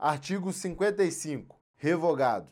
Artigo 55. Revogado.